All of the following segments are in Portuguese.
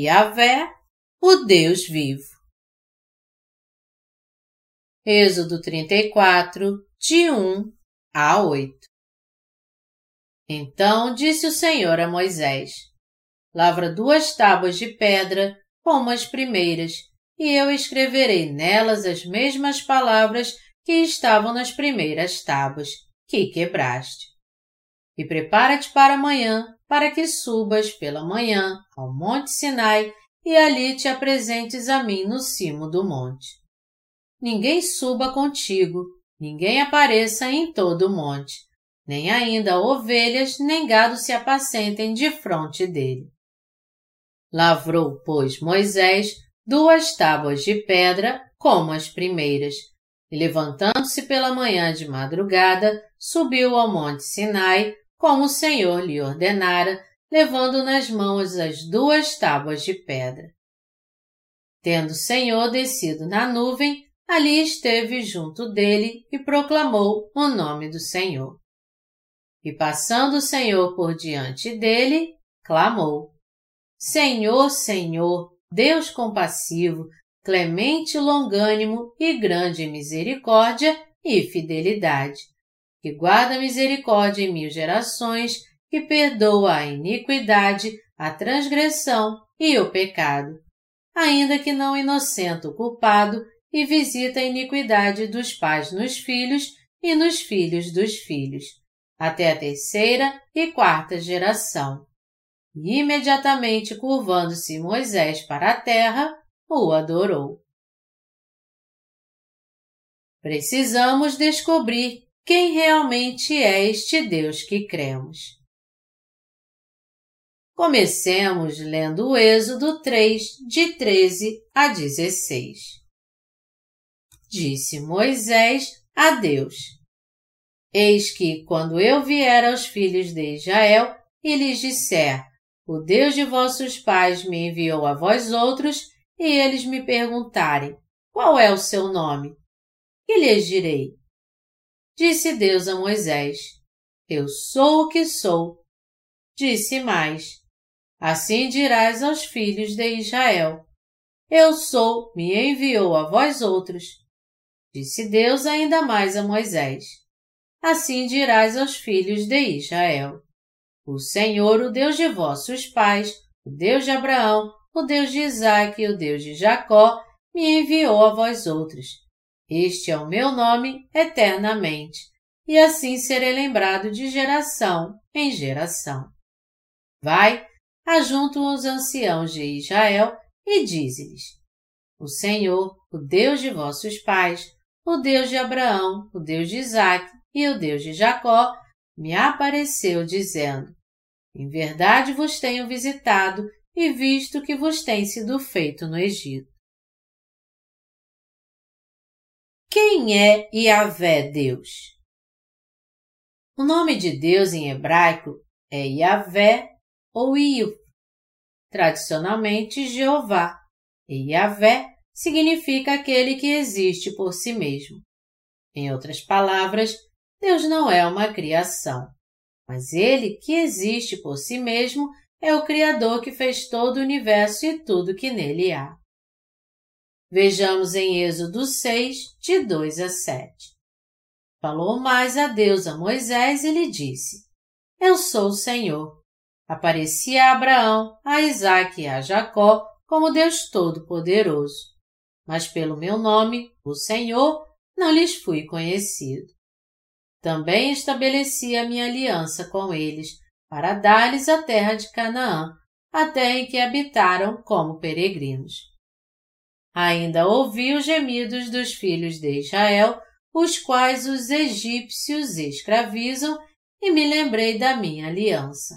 Yahvé, o Deus vivo. Êxodo 34, de 1 a 8 Então disse o Senhor a Moisés: Lavra duas tábuas de pedra, como as primeiras, e eu escreverei nelas as mesmas palavras que estavam nas primeiras tábuas, que quebraste. E prepara-te para amanhã, para que subas pela manhã ao Monte Sinai e ali te apresentes a mim no cimo do monte. Ninguém suba contigo, ninguém apareça em todo o monte, nem ainda ovelhas nem gado se apacentem de fronte dele. Lavrou, pois, Moisés duas tábuas de pedra como as primeiras, e levantando-se pela manhã de madrugada, subiu ao monte Sinai como o Senhor lhe ordenara, levando nas mãos as duas tábuas de pedra. Tendo o Senhor descido na nuvem, ali esteve junto dele e proclamou o nome do Senhor. E passando o Senhor por diante dele, clamou: Senhor, Senhor, Deus compassivo, clemente longânimo e grande em misericórdia e fidelidade, que guarda misericórdia em mil gerações, que perdoa a iniquidade, a transgressão e o pecado, ainda que não inocente o culpado, e visita a iniquidade dos pais nos filhos e nos filhos dos filhos, até a terceira e quarta geração. E imediatamente curvando-se Moisés para a terra, o adorou. Precisamos descobrir quem realmente é este Deus que cremos. Comecemos lendo o Êxodo 3, de 13 a 16. Disse Moisés a Deus: Eis que, quando eu vier aos filhos de Israel e lhes disser: O Deus de vossos pais me enviou a vós outros, e eles me perguntarem: Qual é o seu nome? E lhes direi: Disse Deus a Moisés: Eu sou o que sou. Disse mais: Assim dirás aos filhos de Israel: Eu sou, me enviou a vós outros. Disse Deus ainda mais a Moisés: Assim dirás aos filhos de Israel: O Senhor, o Deus de vossos pais, o Deus de Abraão, o Deus de Isaque e o Deus de Jacó, me enviou a vós outros. Este é o meu nome eternamente, e assim serei lembrado de geração em geração. Vai, ajunta os anciãos de Israel e dize-lhes: O Senhor, o Deus de vossos pais, o Deus de Abraão, o Deus de Isaque e o Deus de Jacó, me apareceu dizendo: Em verdade vos tenho visitado e visto que vos tem sido feito no Egito. Quem é Yahvé Deus? O nome de Deus em hebraico é Yahvé ou Iu, tradicionalmente Jeová, e Yahvé significa aquele que existe por si mesmo. Em outras palavras, Deus não é uma criação, mas ele que existe por si mesmo é o Criador que fez todo o universo e tudo que nele há. Vejamos em Êxodo 6, de 2 a 7. Falou mais a Deus a Moisés e lhe disse: Eu sou o Senhor. Aparecia a Abraão, a Isaque e a Jacó como Deus Todo-Poderoso. Mas pelo meu nome, o Senhor, não lhes fui conhecido. Também estabeleci a minha aliança com eles, para dar-lhes a terra de Canaã, a terra em que habitaram como peregrinos. Ainda ouvi os gemidos dos filhos de Israel, os quais os egípcios escravizam, e me lembrei da minha aliança.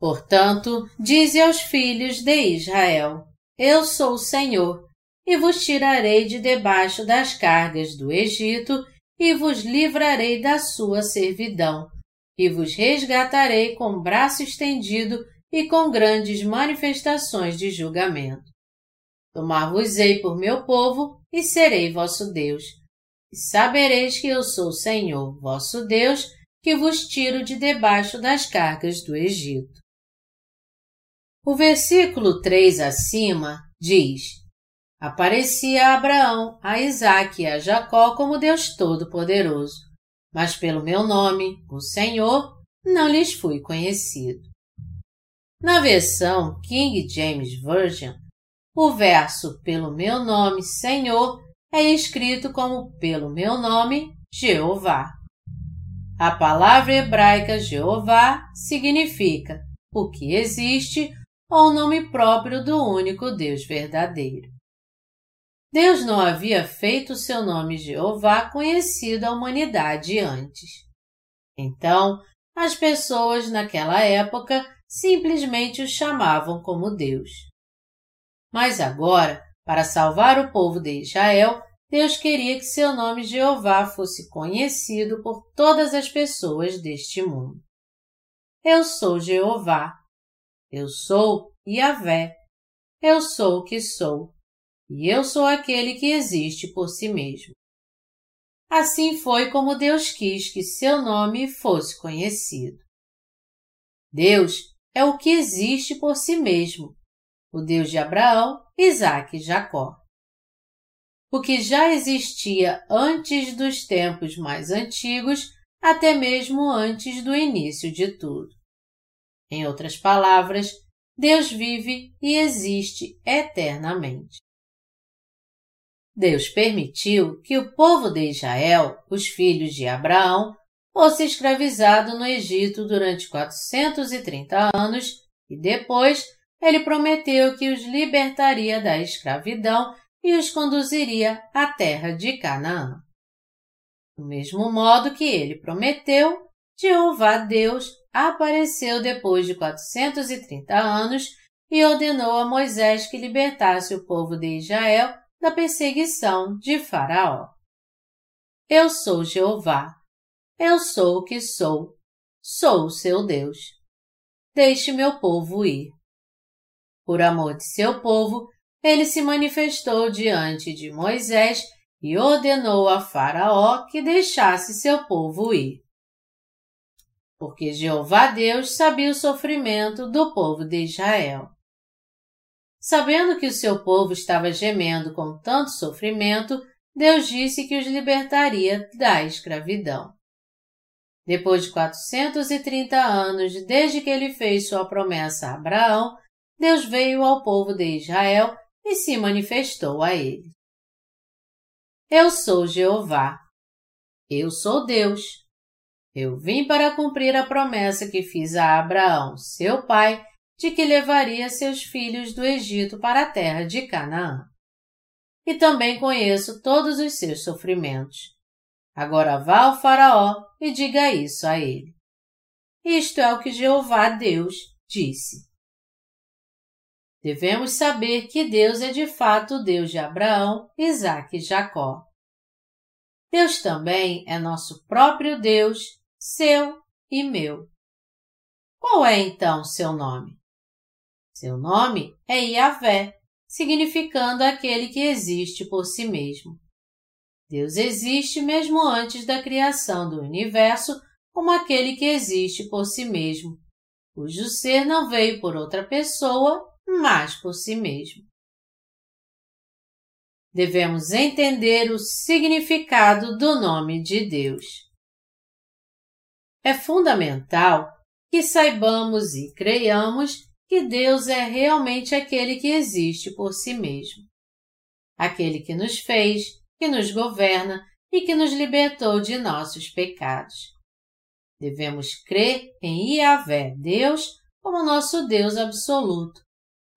Portanto, dize aos filhos de Israel: Eu sou o Senhor, e vos tirarei de debaixo das cargas do Egito, e vos livrarei da sua servidão, e vos resgatarei com braço estendido e com grandes manifestações de julgamento. Tomar-vos-ei por meu povo e serei vosso Deus. E sabereis que eu sou o Senhor, vosso Deus, que vos tiro de debaixo das cargas do Egito. O versículo 3 acima diz: Aparecia a Abraão, a Isaque e a Jacó como Deus Todo-Poderoso, mas pelo meu nome, o Senhor, não lhes fui conhecido. Na versão King James Version, o verso pelo meu nome, Senhor, é escrito como pelo meu nome, Jeová. A palavra hebraica Jeová significa o que existe ou nome próprio do único Deus verdadeiro. Deus não havia feito seu nome Jeová conhecido à humanidade antes. Então, as pessoas naquela época simplesmente o chamavam como Deus. Mas agora, para salvar o povo de Israel, Deus queria que seu nome Jeová fosse conhecido por todas as pessoas deste mundo. Eu sou Jeová. Eu sou Yahvé. Eu sou o que sou. E eu sou aquele que existe por si mesmo. Assim foi como Deus quis que seu nome fosse conhecido. Deus é o que existe por si mesmo, o Deus de Abraão, Isaque e Jacó o que já existia antes dos tempos mais antigos, até mesmo antes do início de tudo. Em outras palavras, Deus vive e existe eternamente. Deus permitiu que o povo de Israel, os filhos de Abraão, fosse escravizado no Egito durante 430 anos e depois ele prometeu que os libertaria da escravidão e os conduziria à terra de Canaã. Do mesmo modo que ele prometeu, Jeová Deus apareceu depois de 430 anos e ordenou a Moisés que libertasse o povo de Israel da perseguição de Faraó. Eu sou Jeová. Eu sou o que sou. Sou o seu Deus. Deixe meu povo ir. Por amor de seu povo, ele se manifestou diante de Moisés e ordenou a Faraó que deixasse seu povo ir. Porque Jeová Deus sabia o sofrimento do povo de Israel. Sabendo que o seu povo estava gemendo com tanto sofrimento, Deus disse que os libertaria da escravidão. Depois de 430 anos desde que ele fez sua promessa a Abraão, Deus veio ao povo de Israel e se manifestou a ele. Eu sou Jeová. Eu sou Deus. Eu vim para cumprir a promessa que fiz a Abraão, seu pai, de que levaria seus filhos do Egito para a terra de Canaã. E também conheço todos os seus sofrimentos. Agora vá ao Faraó e diga isso a ele. Isto é o que Jeová Deus disse. Devemos saber que Deus é de fato o Deus de Abraão, Isaque e Jacó. Deus também é nosso próprio Deus, seu e meu. Qual é então seu nome? Seu nome é Yahvé, significando aquele que existe por si mesmo. Deus existe mesmo antes da criação do universo como aquele que existe por si mesmo, cujo ser não veio por outra pessoa mas por si mesmo. Devemos entender o significado do nome de Deus. É fundamental que saibamos e creiamos que Deus é realmente aquele que existe por si mesmo. Aquele que nos fez, que nos governa e que nos libertou de nossos pecados. Devemos crer em Yahvé, Deus, como nosso Deus absoluto,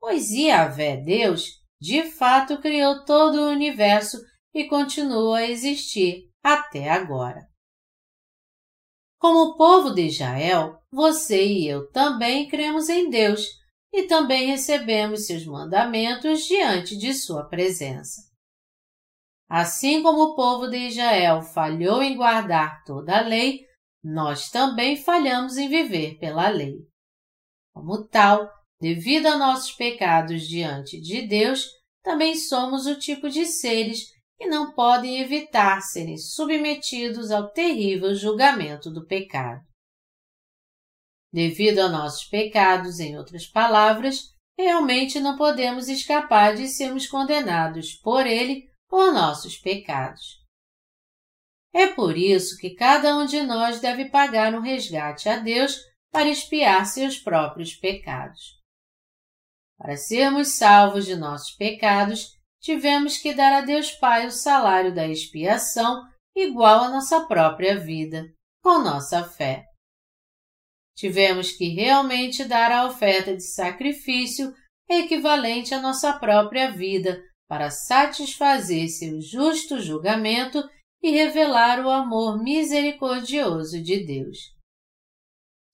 pois Yahvé Deus de fato criou todo o universo e continua a existir até agora. Como povo de Israel, você e eu também cremos em Deus e também recebemos seus mandamentos diante de sua presença. Assim como o povo de Israel falhou em guardar toda a lei, nós também falhamos em viver pela lei. Como tal, Devido a nossos pecados diante de Deus, também somos o tipo de seres que não podem evitar serem submetidos ao terrível julgamento do pecado. Devido a nossos pecados, em outras palavras, realmente não podemos escapar de sermos condenados por Ele por nossos pecados. É por isso que cada um de nós deve pagar um resgate a Deus para expiar seus próprios pecados. Para sermos salvos de nossos pecados, tivemos que dar a Deus Pai o salário da expiação igual à nossa própria vida, com nossa fé. Tivemos que realmente dar a oferta de sacrifício equivalente à nossa própria vida para satisfazer seu justo julgamento e revelar o amor misericordioso de Deus.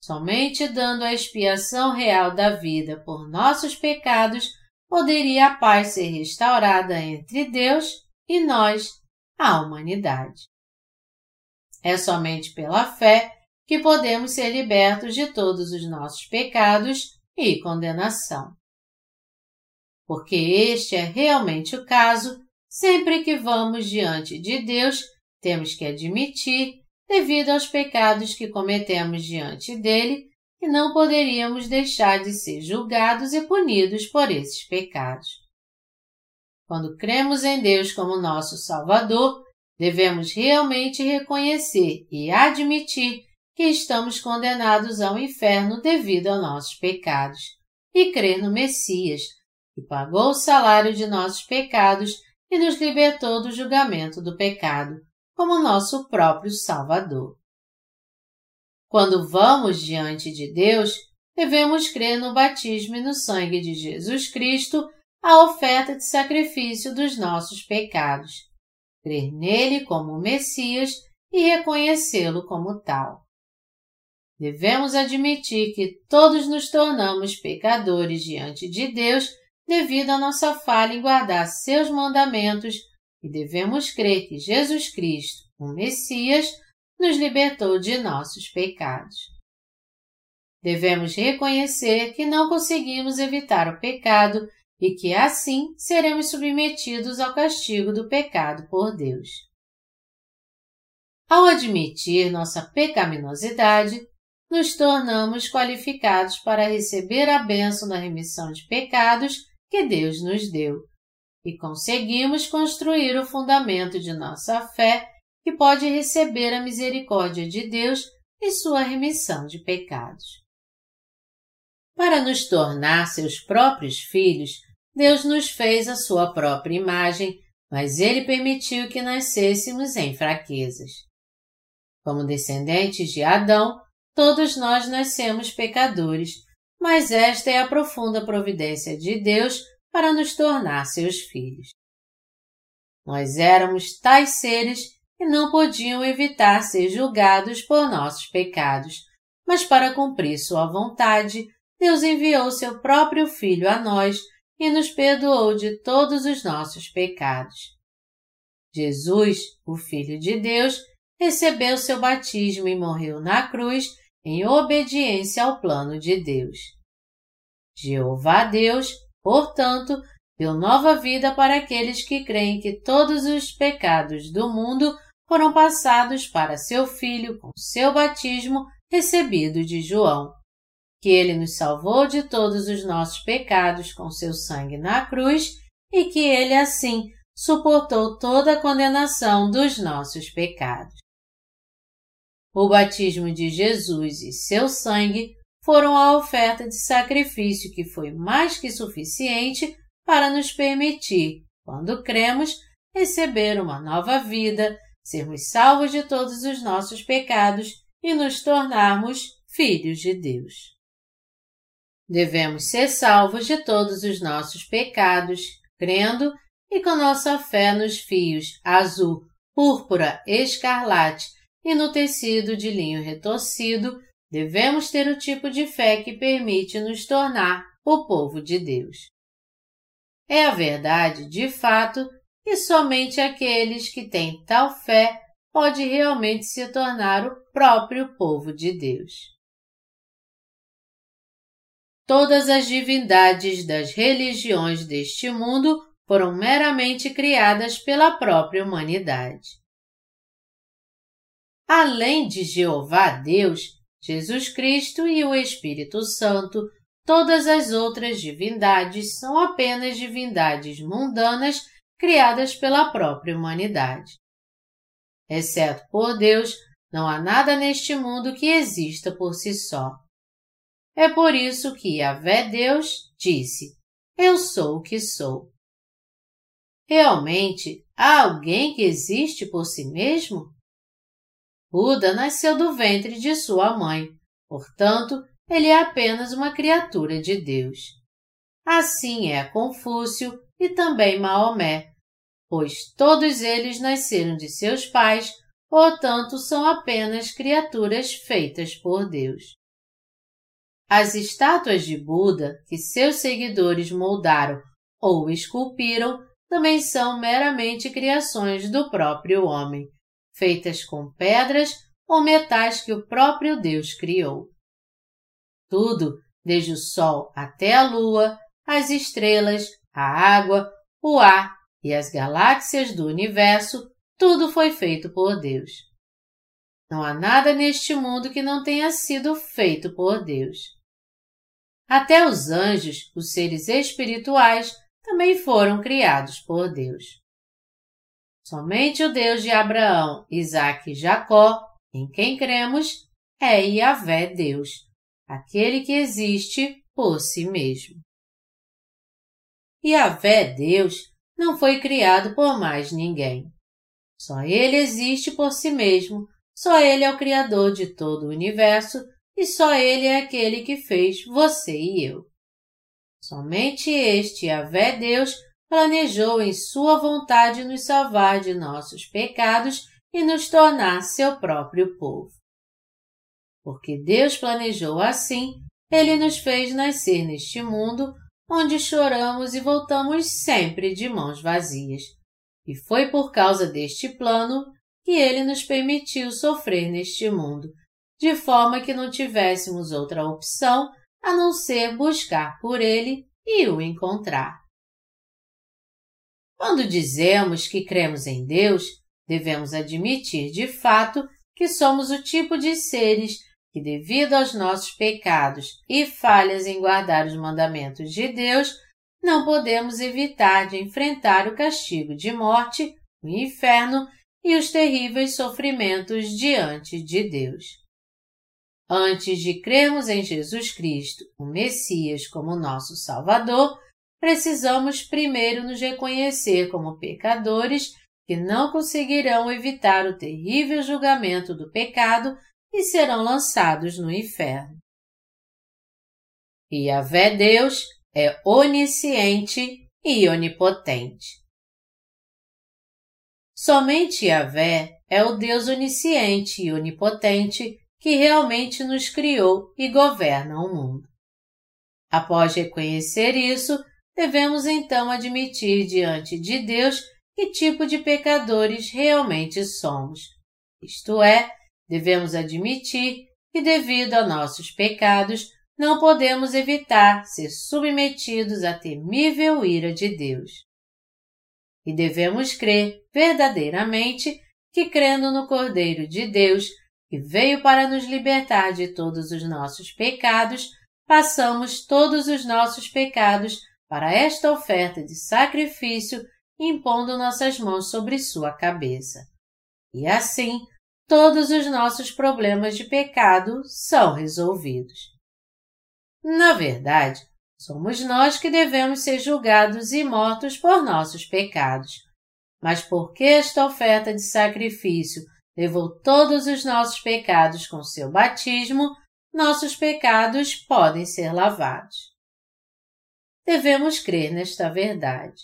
Somente dando a expiação real da vida por nossos pecados poderia a paz ser restaurada entre Deus e nós, a humanidade. É somente pela fé que podemos ser libertos de todos os nossos pecados e condenação. Porque este é realmente o caso, sempre que vamos diante de Deus, temos que admitir, devido aos pecados que cometemos diante dele, que não poderíamos deixar de ser julgados e punidos por esses pecados. Quando cremos em Deus como nosso Salvador, devemos realmente reconhecer e admitir que estamos condenados ao inferno devido aos nossos pecados, e crer no Messias, que pagou o salário de nossos pecados e nos libertou do julgamento do pecado, como nosso próprio Salvador. Quando vamos diante de Deus, devemos crer no batismo e no sangue de Jesus Cristo, a oferta de sacrifício dos nossos pecados, crer nele como Messias e reconhecê-lo como tal. Devemos admitir que todos nos tornamos pecadores diante de Deus devido à nossa falha em guardar seus mandamentos e devemos crer que Jesus Cristo, o Messias, nos libertou de nossos pecados. Devemos reconhecer que não conseguimos evitar o pecado e que assim seremos submetidos ao castigo do pecado por Deus. Ao admitir nossa pecaminosidade, nos tornamos qualificados para receber a bênção da remissão de pecados que Deus nos deu e conseguimos construir o fundamento de nossa fé que pode receber a misericórdia de Deus e sua remissão de pecados. Para nos tornar seus próprios filhos, Deus nos fez a sua própria imagem, mas Ele permitiu que nascêssemos em fraquezas. Como descendentes de Adão, todos nós nascemos pecadores, mas esta é a profunda providência de Deus para nos tornar seus filhos. Nós éramos tais seres e não podiam evitar ser julgados por nossos pecados, mas para cumprir sua vontade, Deus enviou seu próprio Filho a nós e nos perdoou de todos os nossos pecados. Jesus, o Filho de Deus, recebeu seu batismo e morreu na cruz em obediência ao plano de Deus. Jeová Deus, portanto, deu nova vida para aqueles que creem que todos os pecados do mundo foram passados para seu filho com seu batismo recebido de João, que ele nos salvou de todos os nossos pecados com seu sangue na cruz e que ele assim suportou toda a condenação dos nossos pecados. O batismo de Jesus e seu sangue foram a oferta de sacrifício que foi mais que suficiente para nos permitir, quando cremos, receber uma nova vida, sermos salvos de todos os nossos pecados e nos tornarmos filhos de Deus. Devemos ser salvos de todos os nossos pecados, crendo e com nossa fé nos fios azul, púrpura, escarlate e no tecido de linho retorcido, devemos ter o tipo de fé que permite nos tornar o povo de Deus. É a verdade, de fato, e somente aqueles que têm tal fé pode realmente se tornar o próprio povo de Deus. Todas as divindades das religiões deste mundo foram meramente criadas pela própria humanidade. Além de Jeová Deus, Jesus Cristo e o Espírito Santo, todas as outras divindades são apenas divindades mundanas criadas pela própria humanidade. Exceto por Deus, não há nada neste mundo que exista por si só. É por isso que Yahvé Deus disse: Eu sou o que sou. Realmente, há alguém que existe por si mesmo? Buda nasceu do ventre de sua mãe, portanto, ele é apenas uma criatura de Deus. Assim é Confúcio e também Maomé, pois todos eles nasceram de seus pais, portanto são apenas criaturas feitas por Deus. As estátuas de Buda que seus seguidores moldaram ou esculpiram também são meramente criações do próprio homem, feitas com pedras ou metais que o próprio Deus criou. Tudo, desde o Sol até a Lua, as estrelas, a água, o ar e as galáxias do universo, tudo foi feito por Deus. Não há nada neste mundo que não tenha sido feito por Deus. Até os anjos, os seres espirituais, também foram criados por Deus. Somente o Deus de Abraão, Isaac e Jacó, em quem cremos, é Yahvé Deus, aquele que existe por si mesmo. Yahvé Deus não foi criado por mais ninguém. Só ele existe por si mesmo, só ele é o Criador de todo o universo e só ele é aquele que fez você e eu. Somente este Yahvé Deus planejou em sua vontade nos salvar de nossos pecados e nos tornar seu próprio povo. Porque Deus planejou assim, ele nos fez nascer neste mundo onde choramos e voltamos sempre de mãos vazias. E foi por causa deste plano que ele nos permitiu sofrer neste mundo, de forma que não tivéssemos outra opção a não ser buscar por ele e o encontrar. Quando dizemos que cremos em Deus, devemos admitir de fato que somos o tipo de seres que, devido aos nossos pecados e falhas em guardar os mandamentos de Deus, não podemos evitar de enfrentar o castigo de morte, o inferno e os terríveis sofrimentos diante de Deus. Antes de crermos em Jesus Cristo, o Messias, como nosso Salvador, precisamos primeiro nos reconhecer como pecadores que não conseguirão evitar o terrível julgamento do pecado e serão lançados no inferno. E Deus é onisciente e onipotente. Somente Yahvé é o Deus onisciente e onipotente que realmente nos criou e governa o mundo. Após reconhecer isso, devemos então admitir diante de Deus que tipo de pecadores realmente somos, isto é, devemos admitir que, devido a nossos pecados, não podemos evitar ser submetidos à temível ira de Deus. E devemos crer verdadeiramente que, crendo no Cordeiro de Deus, que veio para nos libertar de todos os nossos pecados, passamos todos os nossos pecados para esta oferta de sacrifício, impondo nossas mãos sobre sua cabeça. E assim todos os nossos problemas de pecado são resolvidos. Na verdade, somos nós que devemos ser julgados e mortos por nossos pecados. Mas porque esta oferta de sacrifício levou todos os nossos pecados com seu batismo, nossos pecados podem ser lavados. Devemos crer nesta verdade.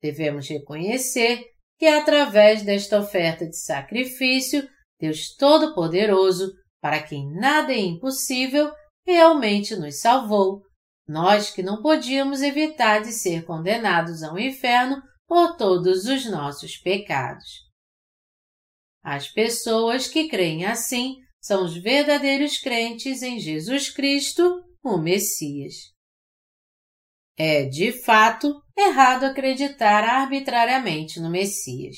Devemos reconhecer que através desta oferta de sacrifício, Deus Todo-Poderoso, para quem nada é impossível, realmente nos salvou, nós que não podíamos evitar de ser condenados ao inferno por todos os nossos pecados. As pessoas que creem assim são os verdadeiros crentes em Jesus Cristo, o Messias. É, de fato, errado acreditar arbitrariamente no Messias.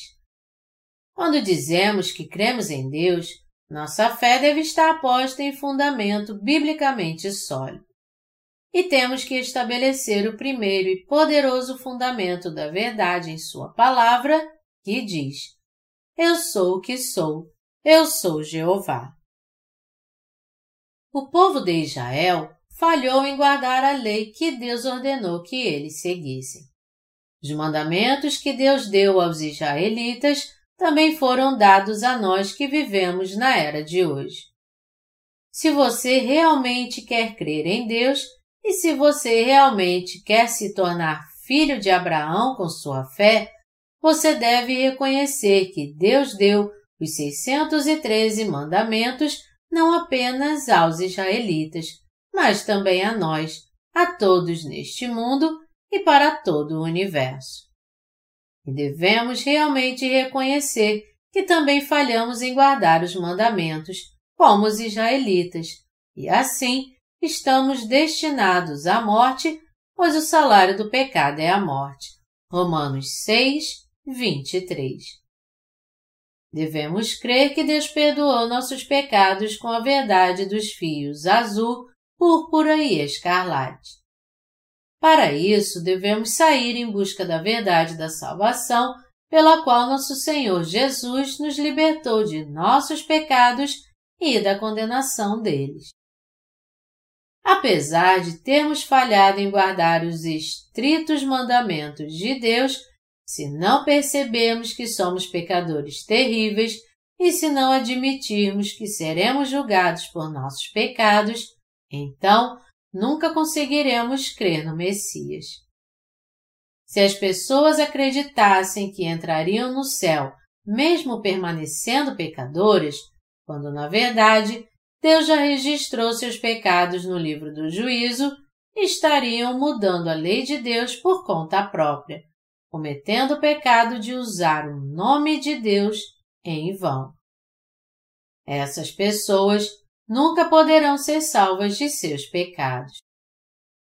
Quando dizemos que cremos em Deus, nossa fé deve estar posta em fundamento biblicamente sólido. e temos que estabelecer o primeiro e poderoso fundamento da verdade em Sua palavra, que diz: Eu sou o que sou, eu sou Jeová. O povo de Israel falhou em guardar a lei que Deus ordenou que eles seguissem. Os mandamentos que Deus deu aos israelitas também foram dados a nós que vivemos na era de hoje. Se você realmente quer crer em Deus e se você realmente quer se tornar filho de Abraão com sua fé, você deve reconhecer que Deus deu os 613 mandamentos não apenas aos israelitas, mas também a nós, a todos neste mundo e para todo o universo. E devemos realmente reconhecer que também falhamos em guardar os mandamentos, como os israelitas, e assim estamos destinados à morte, pois o salário do pecado é a morte. Romanos 6, 23. Devemos crer que Deus perdoou nossos pecados com a verdade dos fios azul, púrpura e escarlate. Para isso, devemos sair em busca da verdade da salvação, pela qual nosso Senhor Jesus nos libertou de nossos pecados e da condenação deles. Apesar de termos falhado em guardar os estritos mandamentos de Deus, se não percebermos que somos pecadores terríveis e se não admitirmos que seremos julgados por nossos pecados, então nunca conseguiremos crer no Messias. Se as pessoas acreditassem que entrariam no céu mesmo permanecendo pecadoras, quando na verdade Deus já registrou seus pecados no livro do juízo, estariam mudando a lei de Deus por conta própria, cometendo o pecado de usar o nome de Deus em vão. Essas pessoas nunca poderão ser salvas de seus pecados.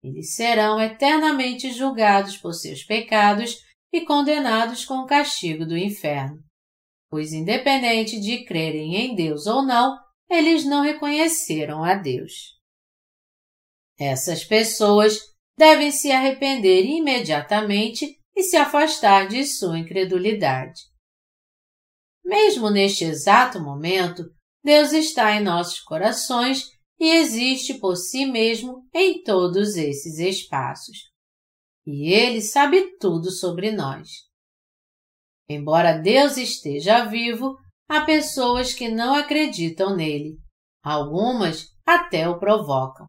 Eles serão eternamente julgados por seus pecados e condenados com o castigo do inferno, pois, independente de crerem em Deus ou não, eles não reconheceram a Deus. Essas pessoas devem se arrepender imediatamente e se afastar de sua incredulidade. Mesmo neste exato momento, Deus está em nossos corações e existe por si mesmo em todos esses espaços. E Ele sabe tudo sobre nós. Embora Deus esteja vivo, há pessoas que não acreditam nele. Algumas até o provocam.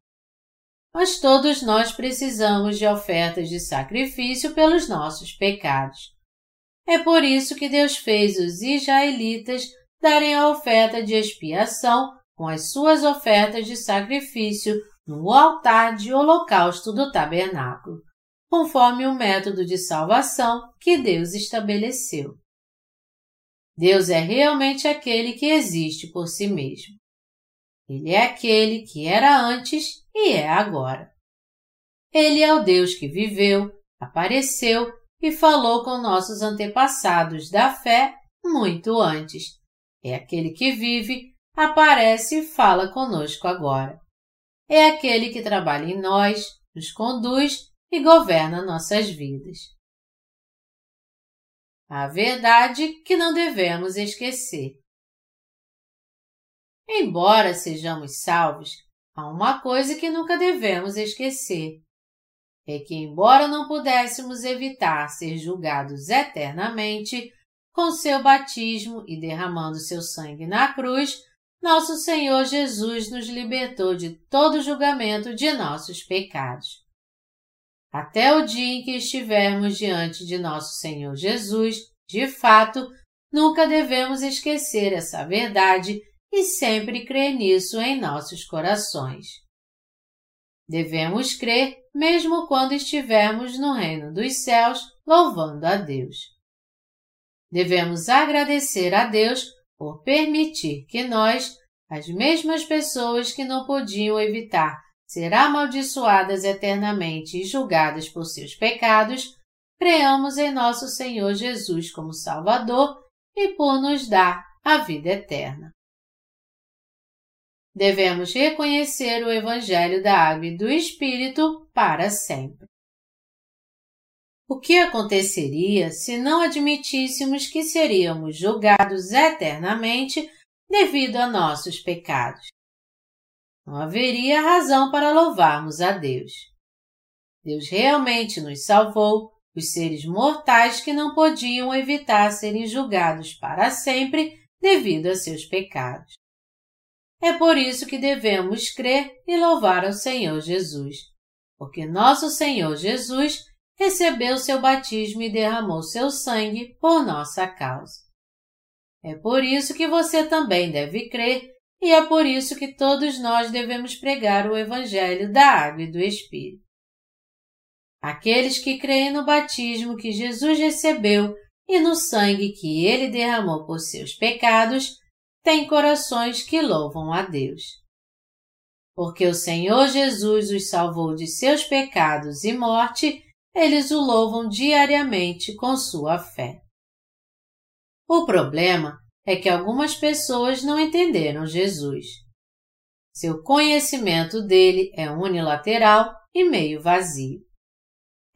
Mas todos nós precisamos de ofertas de sacrifício pelos nossos pecados. É por isso que Deus fez os israelitas darem a oferta de expiação com as suas ofertas de sacrifício no altar de holocausto do tabernáculo, conforme o método de salvação que Deus estabeleceu. Deus é realmente aquele que existe por si mesmo. Ele é aquele que era antes e é agora. Ele é o Deus que viveu, apareceu e falou com nossos antepassados da fé muito antes, é aquele que vive, aparece e fala conosco agora. É aquele que trabalha em nós, nos conduz e governa nossas vidas. A verdade que não devemos esquecer. Embora sejamos salvos, há uma coisa que nunca devemos esquecer. É que, embora não pudéssemos evitar ser julgados eternamente, com seu batismo e derramando seu sangue na cruz, nosso Senhor Jesus nos libertou de todo julgamento de nossos pecados. Até o dia em que estivermos diante de nosso Senhor Jesus, de fato, nunca devemos esquecer essa verdade e sempre crer nisso em nossos corações. Devemos crer mesmo quando estivermos no reino dos céus louvando a Deus. Devemos agradecer a Deus por permitir que nós, as mesmas pessoas que não podiam evitar ser amaldiçoadas eternamente e julgadas por seus pecados, creamos em nosso Senhor Jesus como Salvador e por nos dar a vida eterna. devemos reconhecer o Evangelho da Água e do Espírito para sempre. O que aconteceria se não admitíssemos que seríamos julgados eternamente devido a nossos pecados? Não haveria razão para louvarmos a Deus. Deus realmente nos salvou, os seres mortais que não podiam evitar serem julgados para sempre devido a seus pecados. É por isso que devemos crer e louvar ao Senhor Jesus, porque nosso Senhor Jesus recebeu seu batismo e derramou seu sangue por nossa causa. É por isso que você também deve crer e é por isso que todos nós devemos pregar o Evangelho da Água e do Espírito. Aqueles que creem no batismo que Jesus recebeu e no sangue que ele derramou por seus pecados têm corações que louvam a Deus. Porque o Senhor Jesus os salvou de seus pecados e morte, eles o louvam diariamente com sua fé. O problema é que algumas pessoas não entenderam Jesus. Seu conhecimento dele é unilateral e meio vazio.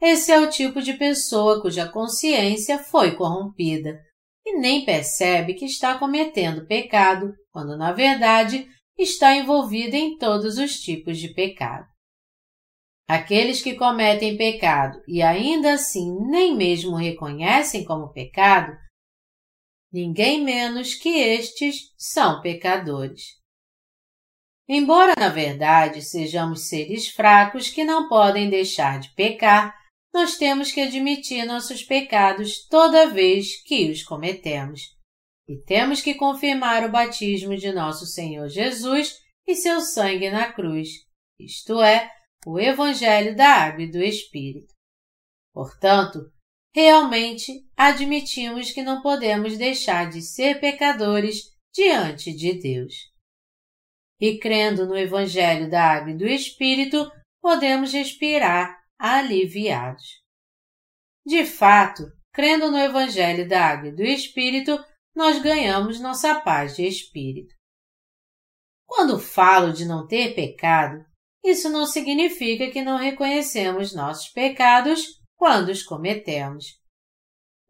Esse é o tipo de pessoa cuja consciência foi corrompida e nem percebe que está cometendo pecado, quando na verdade está envolvida em todos os tipos de pecado. Aqueles que cometem pecado e ainda assim nem mesmo reconhecem como pecado, ninguém menos que estes são pecadores. Embora na verdade sejamos seres fracos que não podem deixar de pecar, nós temos que admitir nossos pecados toda vez que os cometemos. E temos que confirmar o batismo de nosso Senhor Jesus e seu sangue na cruz, isto é, o Evangelho da Água e do Espírito. Portanto, realmente admitimos que não podemos deixar de ser pecadores diante de Deus. E crendo no Evangelho da Água e do Espírito, podemos respirar aliviados. De fato, crendo no Evangelho da Água e do Espírito, nós ganhamos nossa paz de espírito. Quando falo de não ter pecado, isso não significa que não reconhecemos nossos pecados quando os cometemos.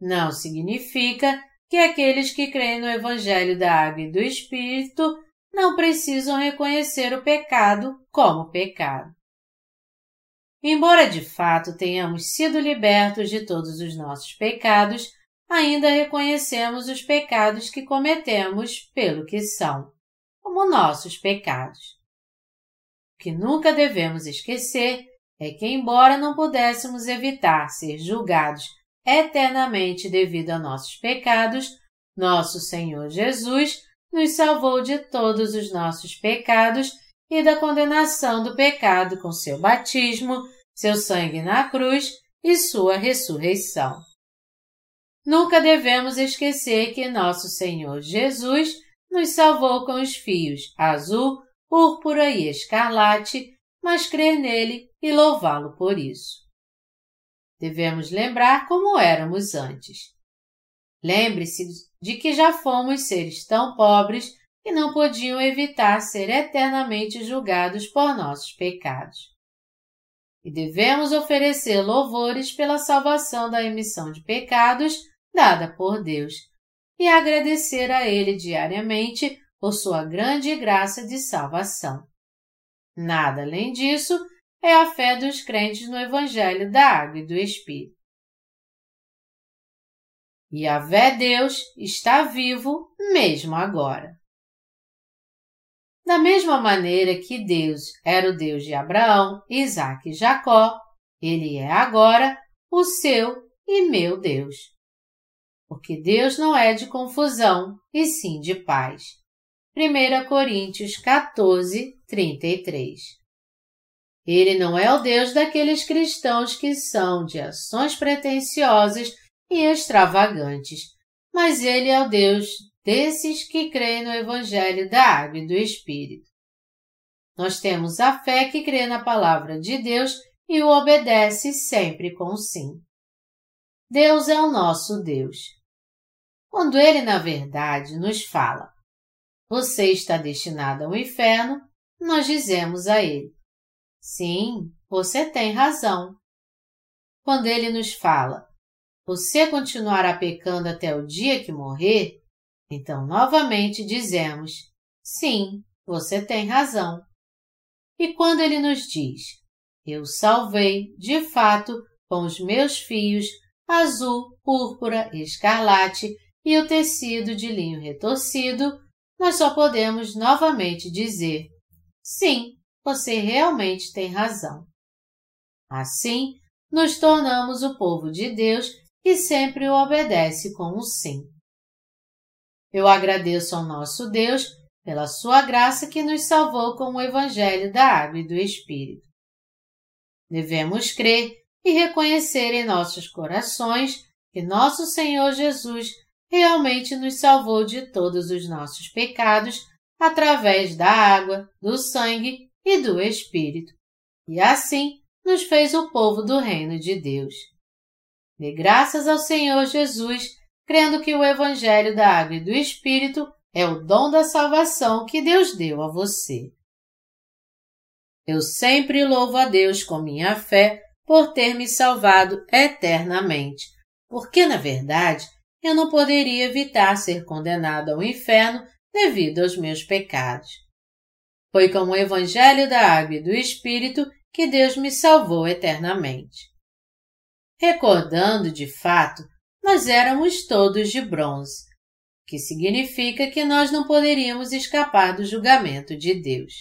Não significa que aqueles que creem no Evangelho da Água e do Espírito não precisam reconhecer o pecado como pecado. Embora de fato tenhamos sido libertos de todos os nossos pecados, ainda reconhecemos os pecados que cometemos pelo que são, como nossos pecados. Que nunca devemos esquecer é que, embora não pudéssemos evitar ser julgados eternamente devido a nossos pecados, nosso Senhor Jesus nos salvou de todos os nossos pecados e da condenação do pecado com seu batismo, seu sangue na cruz e sua ressurreição. Nunca devemos esquecer que nosso Senhor Jesus nos salvou com os fios azul, púrpura e escarlate, mas crer nele e louvá-lo por isso. Devemos lembrar como éramos antes. Lembre-se de que já fomos seres tão pobres que não podiam evitar ser eternamente julgados por nossos pecados e devemos oferecer louvores pela salvação da emissão de pecados dada por Deus e agradecer a Ele diariamente por sua grande graça de salvação. Nada além disso é a fé dos crentes no Evangelho da Água e do Espírito. E a vé Deus está vivo mesmo agora. Da mesma maneira que Deus era o Deus de Abraão, Isaac e Jacó, ele é agora o seu e meu Deus. Porque Deus não é de confusão, e sim de paz. 1 Coríntios 14, 33 Ele não é o Deus daqueles cristãos que são de ações pretensiosas e extravagantes, mas Ele é o Deus desses que creem no Evangelho da Água e do Espírito. Nós temos a fé que crê na palavra de Deus e o obedece sempre com sim. Deus é o nosso Deus. Quando Ele, na verdade, nos fala, você está destinado ao inferno, nós dizemos a ele: Sim, você tem razão. Quando ele nos fala: Você continuará pecando até o dia que morrer, então novamente dizemos: Sim, você tem razão. E quando ele nos diz: Eu salvei, de fato, com os meus fios, azul, púrpura, escarlate e o tecido de linho retorcido, nós só podemos novamente dizer: sim, você realmente tem razão. Assim, nos tornamos o povo de Deus que sempre o obedece com um sim. Eu agradeço ao nosso Deus pela sua graça que nos salvou com o Evangelho da Água e do Espírito. Devemos crer e reconhecer em nossos corações que nosso Senhor Jesus realmente nos salvou de todos os nossos pecados através da água, do sangue e do Espírito, e assim nos fez o povo do reino de Deus. Dê graças ao Senhor Jesus, crendo que o Evangelho da Água e do Espírito é o dom da salvação que Deus deu a você. Eu sempre louvo a Deus com minha fé por ter me salvado eternamente, porque, na verdade, eu não poderia evitar ser condenado ao inferno devido aos meus pecados. Foi com o Evangelho da Água e do Espírito que Deus me salvou eternamente. Recordando de fato, nós éramos todos de bronze, que significa que nós não poderíamos escapar do julgamento de Deus.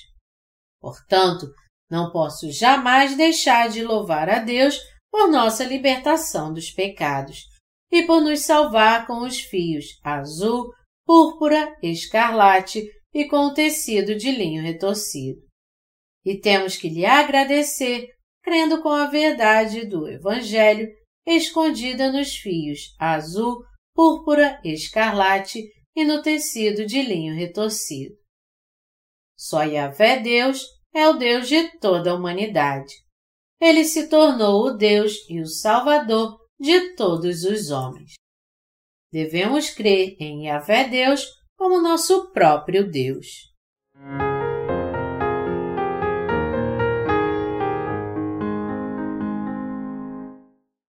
Portanto, não posso jamais deixar de louvar a Deus por nossa libertação dos pecados e por nos salvar com os fios azul, púrpura, escarlate e com o tecido de linho retorcido. E temos que lhe agradecer, crendo com a verdade do Evangelho escondida nos fios azul, púrpura, escarlate e no tecido de linho retorcido. Só Yahvé Deus é o Deus de toda a humanidade. Ele se tornou o Deus e o Salvador de todos os homens. Devemos crer em Yahvé Deus como nosso próprio Deus.